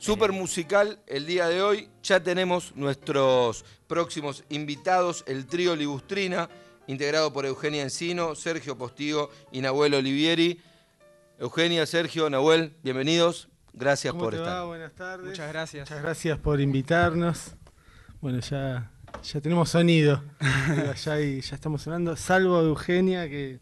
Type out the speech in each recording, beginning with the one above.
Súper musical el día de hoy. Ya tenemos nuestros próximos invitados, el trío Libustrina, integrado por Eugenia Encino, Sergio Postigo y Nahuel Olivieri. Eugenia, Sergio, Nahuel, bienvenidos. Gracias ¿Cómo por te estar. va? Buenas tardes. Muchas gracias. Muchas gracias por invitarnos. Bueno, ya, ya tenemos sonido. ya, hay- ya estamos sonando, salvo Eugenia, que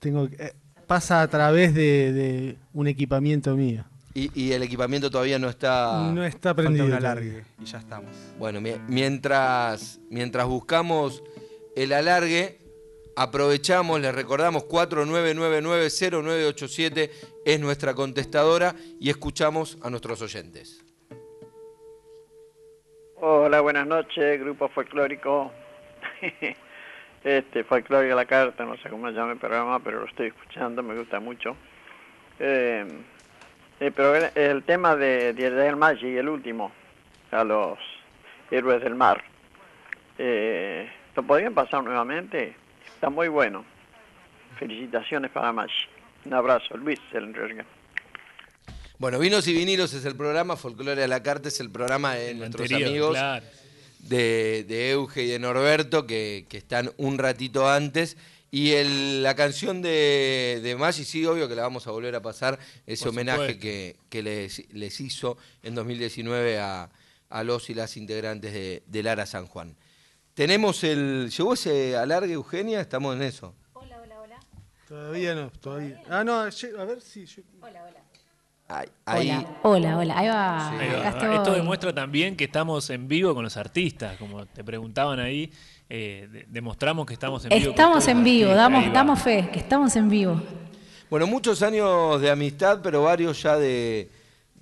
tengo que- eh, pasa a través de, de un equipamiento mío. Y, y el equipamiento todavía no está. No está Falta prendido. un todavía. alargue y ya estamos. Bueno, mi- mientras, mientras buscamos el alargue, aprovechamos, les recordamos 49990987 es nuestra contestadora y escuchamos a nuestros oyentes. Hola, buenas noches, grupo folclórico. Este, folclórico a la carta, no sé cómo se llama el programa, pero lo estoy escuchando, me gusta mucho. Eh, pero el, el tema de Día del Maggi, el último, a los héroes del mar, eh, ¿lo podrían pasar nuevamente? Está muy bueno. Felicitaciones para Maggi. Un abrazo, Luis. Bueno, Vinos y Vinilos es el programa, Folclore a la Carta es el programa de nuestros Anterior, amigos claro. de, de Euge y de Norberto que, que están un ratito antes. Y el- la canción de, de Maggi, sí, obvio que la vamos a volver a pasar, ese Por homenaje que, que les, les hizo en 2019 a, a los y las integrantes de, de Lara San Juan. Tenemos el... ¿Llegó ese alargue, Eugenia? Estamos en eso. Todavía no, todavía. Ah, no, a ver si. yo- Ahí, ahí- Hola, hola, hola. Ahí va. Ahí. Esto demuestra también que estamos en vivo con los artistas, como te preguntaban ahí, eh, de- demostramos que estamos en vivo. con Estamos en vivo, damos, damos fe, que estamos en vivo. Bueno, muchos años de amistad, pero varios ya de,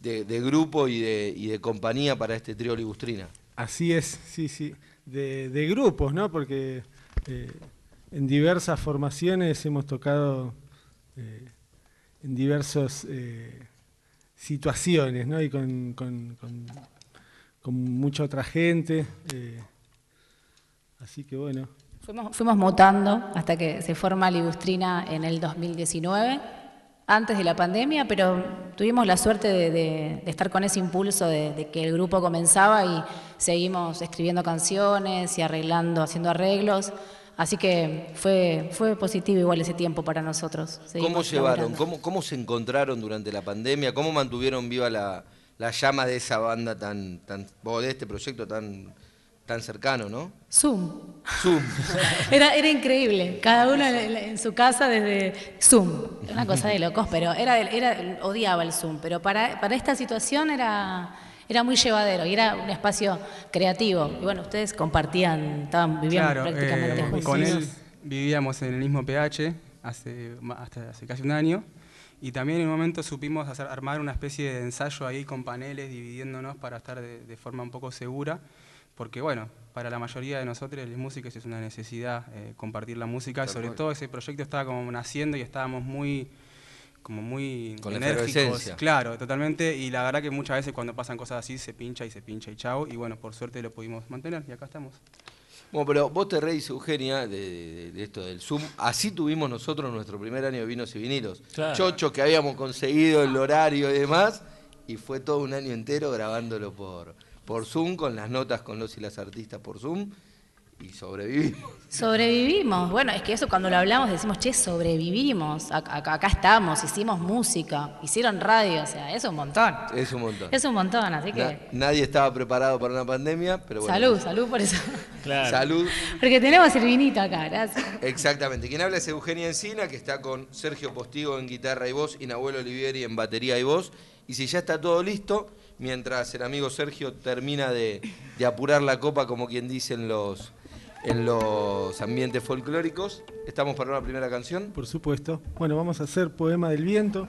de- de grupo y de, y de compañía para este trío Ligustrina. Así es, sí, sí. De, de grupos, ¿no? Porque eh, en diversas formaciones hemos tocado eh, en diversas eh, situaciones, ¿no? Y con, con- con- con mucha otra gente. eh, así que bueno. Fuimos, fuimos mutando hasta que se forma Ligustrina en el 2019, antes de la pandemia, pero tuvimos la suerte de, de- de estar con ese impulso de, de que el grupo comenzaba y seguimos escribiendo canciones y arreglando, haciendo arreglos. Así que fue, fue positivo igual ese tiempo para nosotros. ¿Cómo llevaron? ¿Cómo, ¿Cómo se encontraron durante la pandemia? ¿Cómo mantuvieron viva la, la llama de esa banda tan, tan o de este proyecto tan, tan cercano, no? Zoom. Zoom. Era, era increíble, cada uno en, en su casa desde Zoom, una cosa de locos, pero era, era odiaba el Zoom, pero para, para esta situación era, era muy llevadero y era un espacio creativo. Y bueno, ustedes compartían, estaban, vivían Claro, prácticamente eh, juntos. con él vivíamos en el mismo PH hace, hasta hace casi un año. Y también en un momento supimos hacer, armar una especie de ensayo ahí con paneles dividiéndonos para estar de, de forma un poco segura, porque bueno, para la mayoría de nosotros los músicos es una necesidad eh, compartir la música, y sobre todo ese proyecto estaba como naciendo y estábamos muy como muy Con la enérgicos, claro, totalmente, y la verdad que muchas veces cuando pasan cosas así se pincha y se pincha y chao, y bueno, por suerte lo pudimos mantener y acá estamos. Bueno, pero vos te reís, Eugenia, de, de- de esto del Zoom. Así tuvimos nosotros nuestro primer año de vinos y vinilos. Claro. Chocho que habíamos conseguido el horario y demás, y fue todo un año entero grabándolo por, por Zoom, con las notas con los y las artistas por Zoom, y sobrevivimos. Sobrevivimos, bueno, es que eso cuando lo hablamos decimos, che, sobrevivimos, acá, estamos, hicimos música, hicieron radio, o sea, es un montón. Es un montón. Es un montón, así que... Na- nadie estaba preparado para una pandemia, pero bueno. Salud, salud por eso. Claro. Salud. Porque tenemos el vinito acá, gracias. Exactamente. Quien habla es Eugenia Encina, que está con Sergio Postigo en guitarra y voz y Nahuel Olivieri en batería y voz. Y si ya está todo listo, mientras el amigo Sergio termina de, de apurar la copa, como quien dice en los, en los ambientes folclóricos, estamos para una primera canción. Por supuesto. Bueno, vamos a hacer Poema del Viento,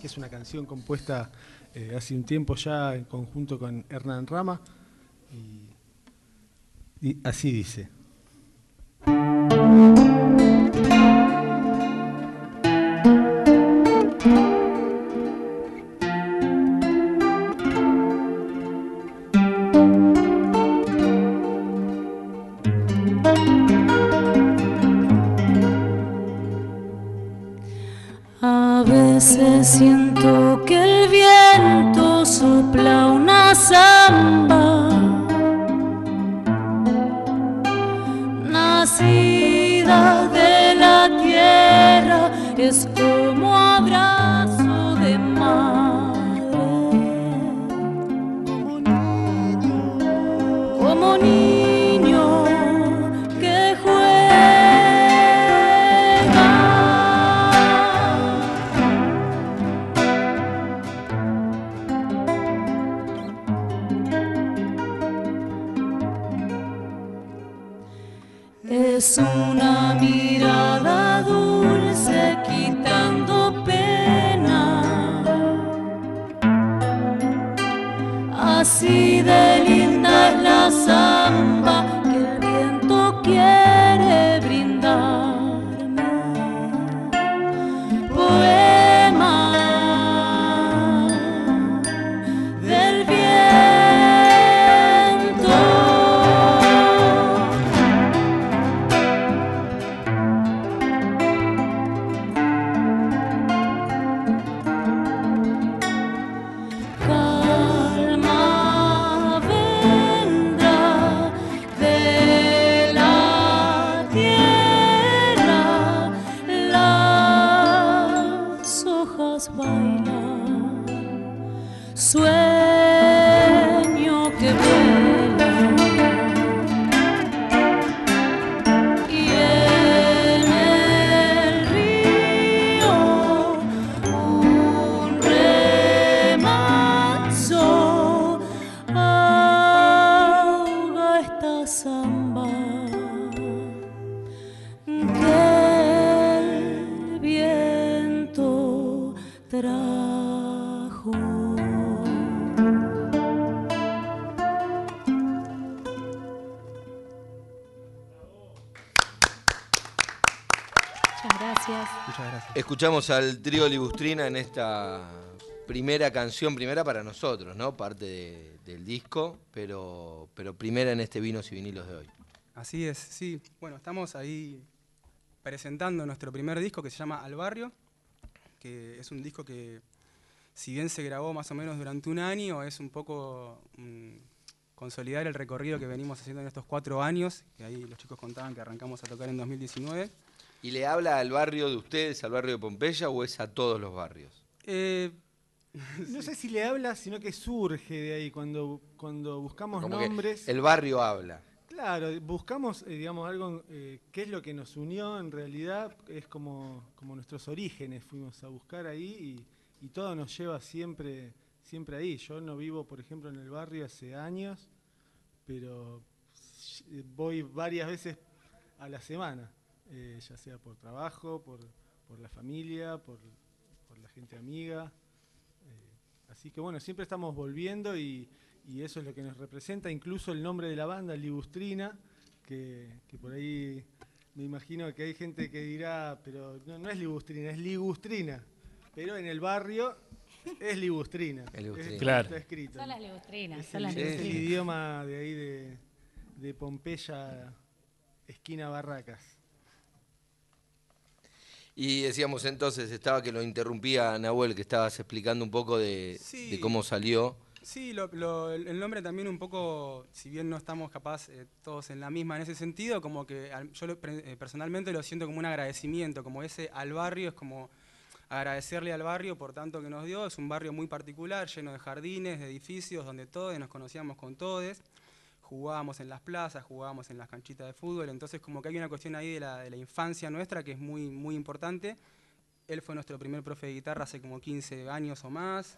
que es una canción compuesta eh, hace un tiempo ya en conjunto con Hernán Rama. Y, y así dice. Escuchamos al trío Libustrina en esta primera canción, primera para nosotros, ¿no? Parte de- del disco, pero, pero primera en este Vinos y Vinilos de hoy. Así es, sí. Bueno, estamos ahí presentando nuestro primer disco que se llama Al Barrio, que es un disco que, si bien se grabó más o menos durante un año, es un poco mm, consolidar el recorrido que venimos haciendo en estos cuatro años, que ahí los chicos contaban que arrancamos a tocar en 2019. ¿Y le habla al barrio de ustedes, al barrio de Pompeya, o es a todos los barrios? Eh, No sé si le habla, sino que surge de ahí cuando, cuando buscamos Como que nombres. el barrio habla. Claro, buscamos, eh, digamos, algo, eh, qué es lo que nos unió en realidad, es como, como nuestros orígenes, fuimos a buscar ahí y, y todo nos lleva siempre, siempre ahí. Yo no vivo, por ejemplo, en el barrio hace años, pero eh, voy varias veces a la semana, eh, ya sea por trabajo, por, por la familia, por, por la gente amiga. Eh, así que bueno, siempre estamos volviendo y, y eso es lo que nos representa, incluso el nombre de la banda, Libustrina, que, que por ahí me imagino que hay gente que dirá, pero no, no es Libustrina, es Ligustrina, pero en el barrio es Libustrina. Es Claro. Está escrito. Son las legustrinas, Es son el, las es el idioma de ahí de, de Pompeya, esquina Barracas. Y decíamos entonces, estaba que lo interrumpía Nahuel, que estabas explicando un poco de, Sí. de cómo salió. Sí, lo- lo- el nombre también un poco, si bien no estamos capaz eh, todos en la misma en ese sentido, como que yo lo eh, personalmente lo siento como un agradecimiento, como ese al barrio es como agradecerle al barrio por tanto que nos dio, es un barrio muy particular, lleno de jardines, de edificios, donde todos nos conocíamos con todos, jugábamos en las plazas, jugábamos en las canchitas de fútbol, entonces como que hay una cuestión ahí de la, de la infancia nuestra que es muy, muy importante. Él fue nuestro primer profe de guitarra hace como 15 años o más.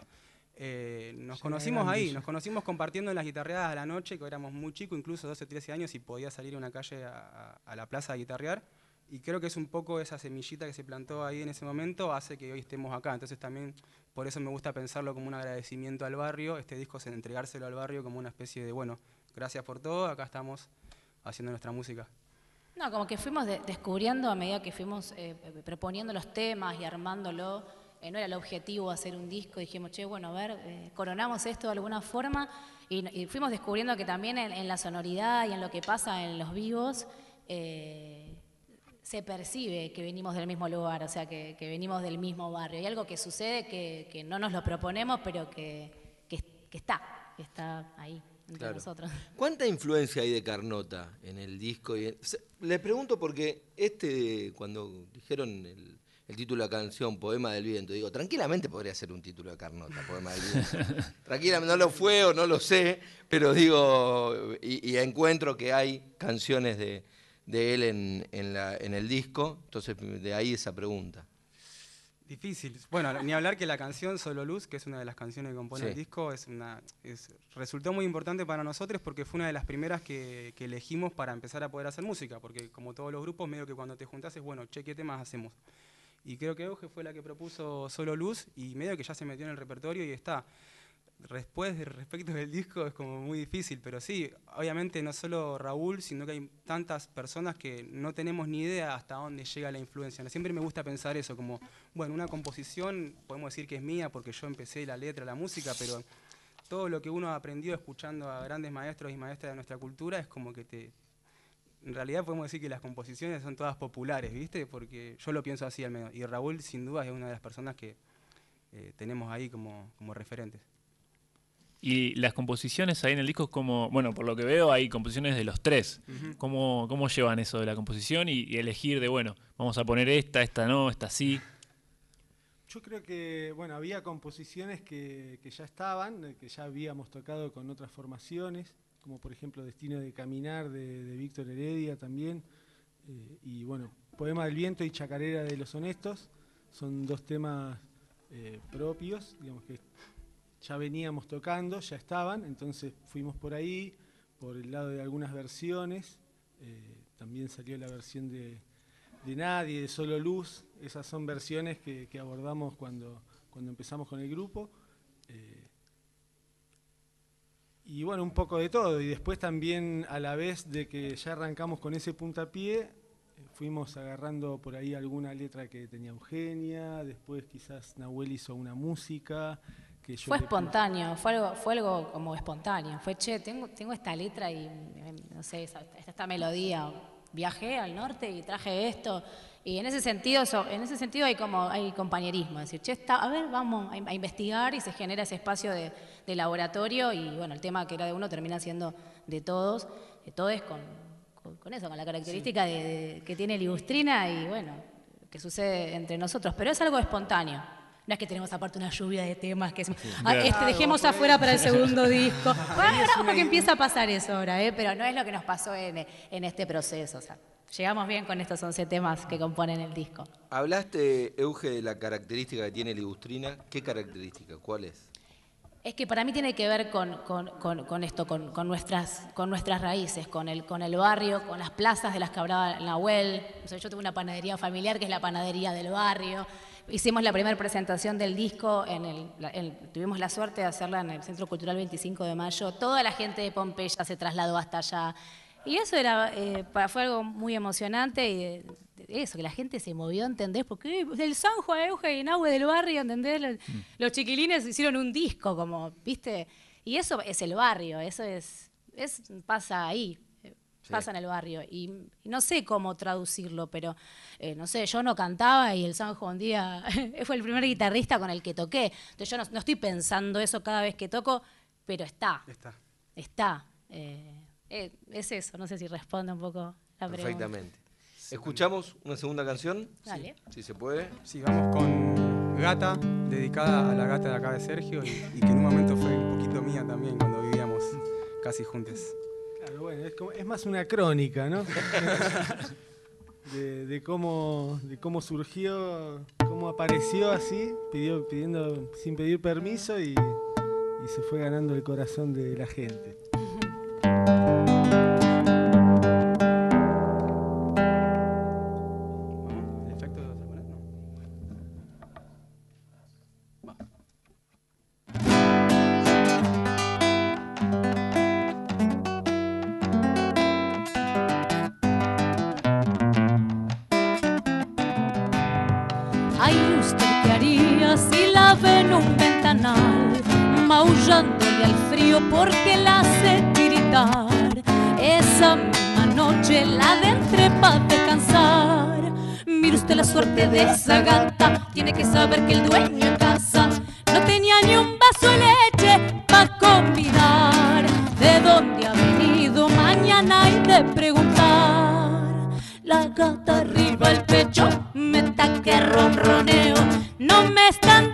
Eh, nos Ya conocimos ahí, nos conocimos compartiendo en las guitarreadas a la noche, que éramos muy chicos, incluso 12, 13 años, y podía salir a una calle a- a la plaza a guitarrear. Y creo que es un poco esa semillita que se plantó ahí en ese momento, hace que hoy estemos acá. Entonces también por eso me gusta pensarlo como un agradecimiento al barrio. Este disco es entregárselo al barrio como una especie de, bueno, gracias por todo, acá estamos haciendo nuestra música. No, como que fuimos de- descubriendo a medida que fuimos eh, eh, proponiendo los temas y armándolo. eh, no era el objetivo hacer un disco, dijimos, che, bueno, a ver, eh, coronamos esto de alguna forma y, fuimos descubriendo que también en, la sonoridad y en lo que pasa en los vivos se percibe que venimos del mismo lugar, o sea, que, venimos del mismo barrio. Hay algo que sucede que, no nos lo proponemos, pero que está, que está ahí entre Claro. nosotros. ¿Cuánta influencia hay de Carnota en el disco? Y en- pregunto porque este, cuando dijeron el, el título de la canción, Poema del Viento, digo, tranquilamente podría ser un título de Carnota, Poema del Viento. tranquilamente, no lo fue o no lo sé, pero digo, y, y encuentro que hay canciones de, de él en, en la- en el disco, entonces de ahí esa pregunta. Difícil. Bueno, ni hablar que la canción Solo Luz, que es una de las canciones que compone Sí. el disco, es una, es- resultó muy importante para nosotros porque fue una de las primeras que, que elegimos para empezar a poder hacer música, porque como todos los grupos, medio que cuando te juntás es, bueno, che, ¿qué temas hacemos? Y creo que Euge fue la que propuso Solo Luz y medio que ya se metió en el repertorio y está. Después, de- respecto del disco, es como muy difícil, pero sí, obviamente no solo Raúl, sino que hay tantas personas que no tenemos ni idea hasta dónde llega la influencia. Siempre me gusta pensar eso, como, bueno, una composición, podemos decir que es mía porque yo empecé la letra, la música, pero todo lo que uno aprendió escuchando a grandes maestros y maestras de nuestra cultura es como que te... En realidad podemos decir que las composiciones son todas populares, ¿viste? Porque yo lo pienso así al menos. Y Raúl, sin duda, es una de las personas que eh, tenemos ahí como, como referentes. Y las composiciones ahí en el disco, como, bueno, por lo que veo, hay composiciones de los tres. ¿Cómo, cómo llevan eso de la composición y, y elegir de, bueno, vamos a poner esta, esta no, esta sí? Yo creo que, bueno, había composiciones que, que ya estaban, eh, que ya habíamos tocado con otras formaciones, como por ejemplo Destino de Caminar de, de Víctor Heredia también, eh, y bueno, Poema del Viento y Chacarera de los Honestos, son dos temas eh, propios, digamos que ya veníamos tocando, ya estaban, entonces fuimos por ahí, por el lado de algunas versiones, eh, también salió la versión de, de Nadie, de Solo Luz, esas son versiones que, abordamos cuando, cuando empezamos con el grupo. eh, y bueno, un poco de todo. Y después también a la vez de que ya arrancamos con ese puntapié, fuimos agarrando por ahí alguna letra que tenía Eugenia, después quizás Nahuel hizo una música. Que yo Fue espontáneo, fue algo, fue algo como espontáneo. Fue, che, tengo, tengo esta letra y, eh, no sé, esta, esta melodía. Viajé al norte y traje esto. Y en ese sentido, so- en ese sentido hay como hay compañerismo. Es decir, che, está, a ver, vamos a, a investigar y se genera ese espacio de, de laboratorio. Y bueno, el tema que era de uno termina siendo de todos, de todos con, con, con eso, con la característica de- de- que tiene Ligustrina y bueno, que sucede entre nosotros. Pero es algo espontáneo. No es que tenemos aparte una lluvia de temas que "Ah, este dejemos afuera para el segundo disco. Bueno, ahora porque empieza a pasar eso ahora, ¿eh? pero no es lo que nos pasó en, en este proceso. O sea, llegamos bien con estos 11 temas que componen el disco. Hablaste, Euge, de la característica que tiene Ligustrina. ¿Qué característica? ¿Cuál es? Es que para mí tiene que ver con, con- con- con esto, con, con nuestras, con nuestras raíces, con el, con el barrio, con las plazas de las que hablaba Nahuel. O sea, yo tengo una panadería familiar que es la panadería del barrio. Hicimos la primera presentación del disco, en el, en- tuvimos la suerte de hacerla en el Centro Cultural 25 de Mayo. Toda la gente de Pompeya se trasladó hasta allá. Y eso era, eh, fue algo muy emocionante y de- de eso, que la gente se movió, ¿entendés? Porque eh, del Sanjo a Euge Nahue del barrio, ¿entendés? Los, los chiquilines hicieron un disco, como, ¿viste? Y eso es el barrio, eso es, es pasa ahí, pasa en el barrio. Y, y no sé cómo traducirlo, pero eh, no sé, yo no cantaba y el Sanjo un día fue el primer guitarrista con el que toqué. Entonces yo no, no estoy pensando eso cada vez que toco, pero está, Está. está. Eh, eh, es eso, no sé si responde un poco la pregunta. Perfectamente. ¿Escuchamos una segunda canción? Dale. Si se puede. Sí, vamos con Gata, dedicada a la gata de acá de Sergio y, y que en un momento fue un poquito mía también cuando vivíamos casi juntos. Bueno, es, como- es más una crónica, ¿no? de, de cómo, de cómo surgió, cómo apareció así, pidió, pidiendo, sin pedir permiso y, y se fue ganando el corazón de la gente. esa gata, tiene que saber que el dueño de casa no tenía ni un vaso de leche para convidar. ¿De dónde ha venido mañana hay de preguntar? La gata arriba el pecho, me que ronroneo. No me están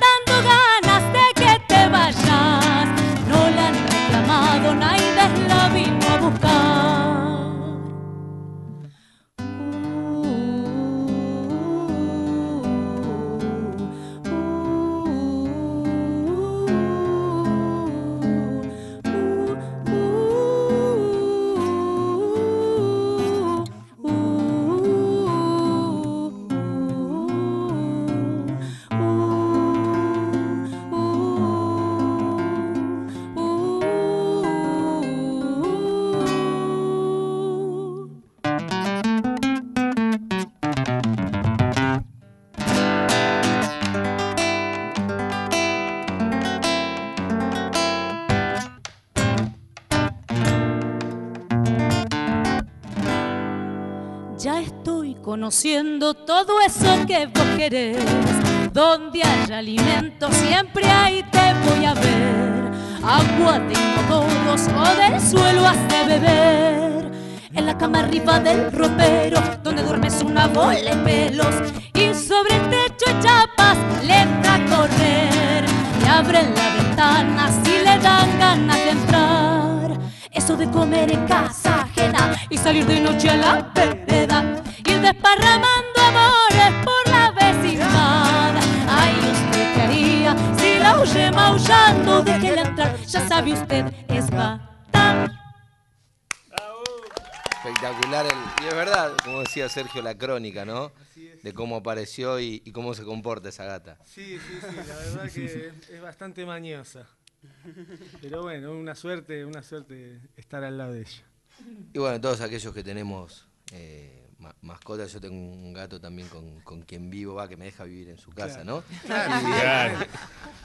conociendo todo eso que vos querés. Donde haya alimento, siempre ahí te voy a ver. Agua de inodoros o del suelo hace beber. En la cama arriba del ropero, donde duermes una bola de pelos. Y sobre el techo chapas le entra a correr. Y abren la ventana si le dan ganas de entrar. Eso de comer en casa ajena y salir de noche a la vereda. Desparramando amores por la vecindad. Ay, ¿usted qué haría si la oye maullando? Déjela entrar, ya sabe usted, es batán. Espectacular. El, y es verdad, como decía Sergio, la crónica, ¿no? De cómo apareció y, y cómo se comporta esa gata. Sí, sí, sí, la verdad que es bastante mañosa. Pero bueno, una suerte, una suerte estar al lado de ella. Y bueno, todos aquellos que tenemos eh, ma- mascotas, yo tengo un gato también con, con quien vivo, va, que me deja vivir en su casa, ¿no? Claro.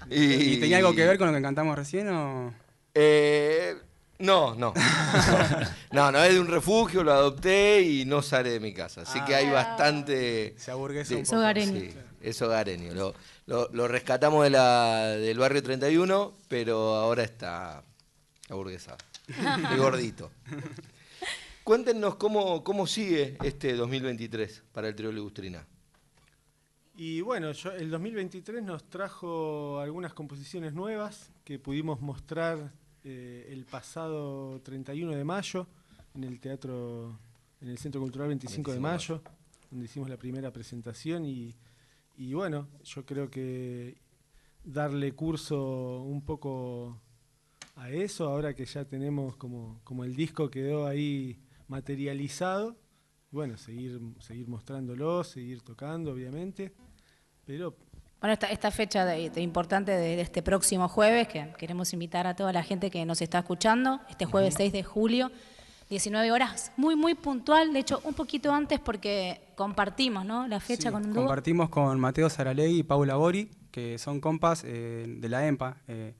Y, ¿Y tenía algo que ver con lo que cantamos recién o...? Eh, no, no. No, no es de un refugio, lo adopté y no sale de mi casa. Así que hay bastante. Se aburguesa Sí. un Es poco. hogareño. Sí, es hogareño. Lo, lo- lo rescatamos de la, del barrio 31, pero ahora está aburguesado. Y gordito. Cuéntenos cómo, cómo sigue este 2023 para el trío Legustrina. Y bueno, yo- el 2023 nos trajo algunas composiciones nuevas que pudimos mostrar eh, el pasado 31 de mayo en el teatro, en el Centro Cultural 25 de 25 de mayo, donde hicimos la primera presentación y, y bueno, yo creo que darle curso un poco a eso, ahora que ya tenemos como, como el disco quedó ahí materializado, bueno, seguir, seguir mostrándolo, seguir tocando, obviamente, pero Bueno, esta, esta fecha de- de importante de, de este próximo jueves, que queremos invitar a toda la gente que nos está escuchando, este jueves 6 de julio, 19 horas, muy, muy puntual, de hecho, un poquito antes porque compartimos, ¿no? La fecha Sí, con un dúo. Compartimos con Mateo Saralegui y Paula Bori, que son compas eh, de la EMPA. Eh,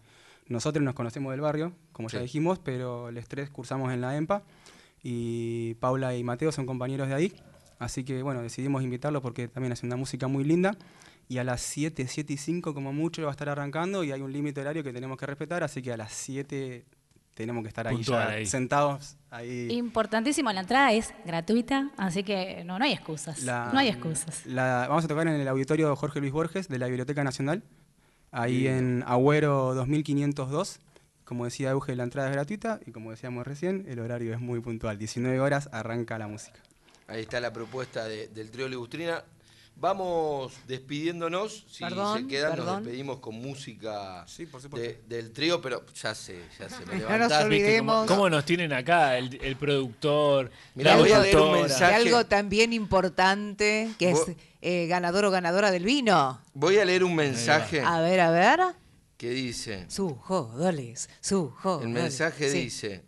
nosotros nos conocemos del barrio, como ya dijimos, pero los tres cursamos en la EMPA y Paula y Mateo son compañeros de ahí. Así que bueno, decidimos invitarlos porque también hacen una música muy linda. Y a las 7, 7 y 5 como mucho va a estar arrancando y hay un límite horario que tenemos que respetar, así que a las 7 tenemos que estar ahí ya ahí. sentados ahí. Importantísimo, la entrada es gratuita, así que no, no hay excusas. La- no hay excusas. la- vamos a tocar en el auditorio Jorge Luis Borges de la Biblioteca Nacional, ahí en Agüero 2502. Como decía Euge, la entrada es gratuita y como decíamos recién, el horario es muy puntual. 19 horas arranca la música. Ahí está la propuesta de- del trío Legustrina. Vamos despidiéndonos. Si Perdón, se quedan, nos perdón. despedimos con música Sí, por supuesto. de- del trío, pero ya sé, ya sé. Me No nos levantaste. ¿Viste cómo, olvidemos. cómo nos tienen acá? El, el productor. Mirá, voy a leer un mensaje. algo también importante que es eh, ganador o ganadora del vino. Voy a leer un mensaje A ver, a ver. Que dice. Su jodoles, su jodoles. El mensaje dice: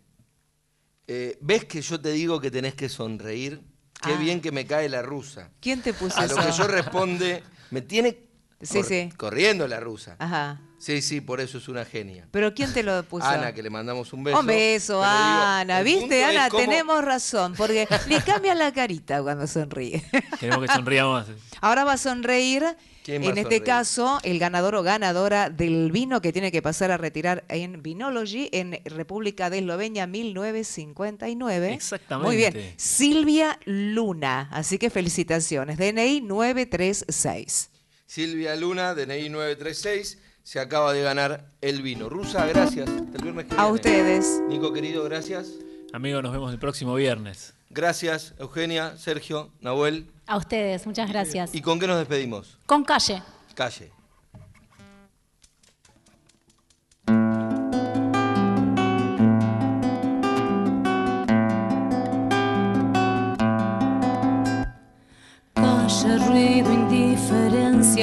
eh, ¿Ves que yo te digo que tenés que sonreír? Qué Ah. bien que me cae la rusa. ¿Quién te puso A eso? lo que yo responde: Me tiene Sí, cor- sí. corriendo la rusa. Ajá. Sí, sí, por eso es una genia. ¿Pero quién te lo puso? Ana, que le mandamos un beso. Un beso, Pero Ana. ¿Viste, Ana? cómo- Tenemos razón, porque le cambia la carita cuando sonríe. Queremos que sonría más. Ahora va a sonreír, ¿Quién va en a este sonreír? caso, el ganador o ganadora del vino que tiene que pasar a retirar en Vinology en República de Eslovenia 1959. Exactamente. Muy bien. Silvia Luna. Así que felicitaciones. DNI 936. Silvia Luna, DNI 936, se acaba de ganar el vino. Rusa, gracias. Hasta el viernes que A viene. ustedes. Nico, querido, gracias. Amigos, nos vemos el próximo viernes. Gracias, Eugenia, Sergio, Nahuel. A ustedes, muchas gracias. ¿Y con qué nos despedimos? Con. Calle. Calle,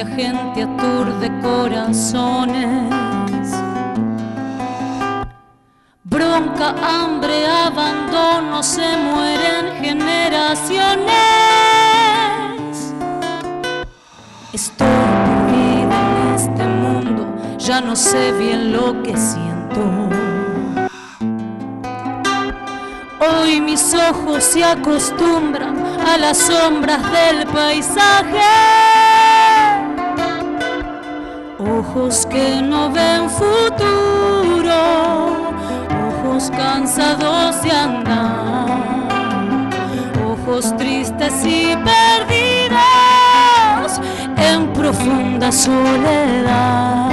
indiferencia, gente aturde corazones. Bronca, hambre, abandono, se mueren generaciones. Estoy perdida en este mundo, ya no sé bien lo que siento. Hoy mis ojos se acostumbran a las sombras del paisaje. Ojos que no ven futuro, ojos cansados de andar, ojos tristes y perdidos en profunda soledad.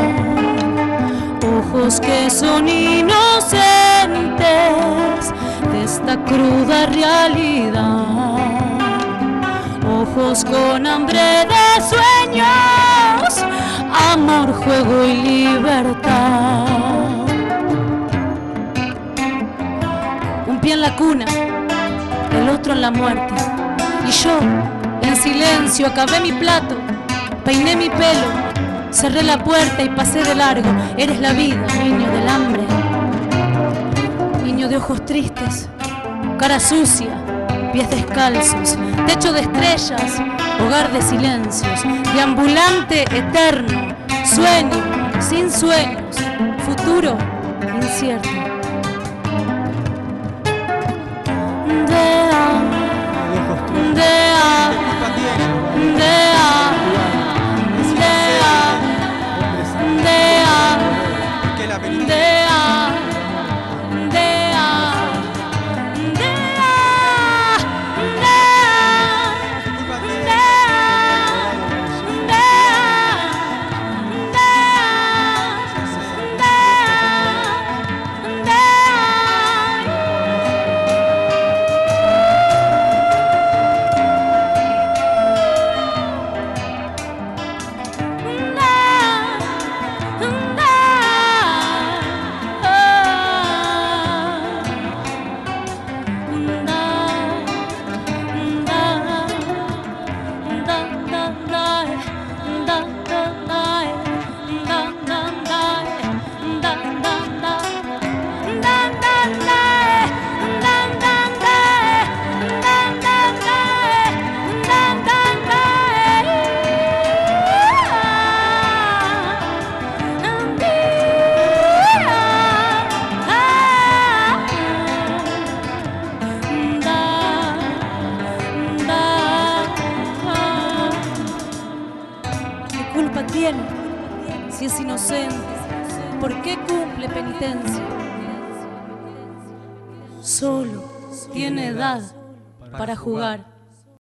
Ojos que son inocentes de esta cruda realidad. Ojos con hambre de sueños, amor, juego y libertad. Un pie en la cuna, el otro en la muerte. Y yo, en silencio, acabé mi plato, peiné mi pelo, cerré la puerta y pasé de largo. Eres la vida, niño del hambre. Niño de ojos tristes, cara sucia, pies descalzos, techo de estrellas, hogar de silencios, deambulante eterno, sueño sin sueños, futuro incierto.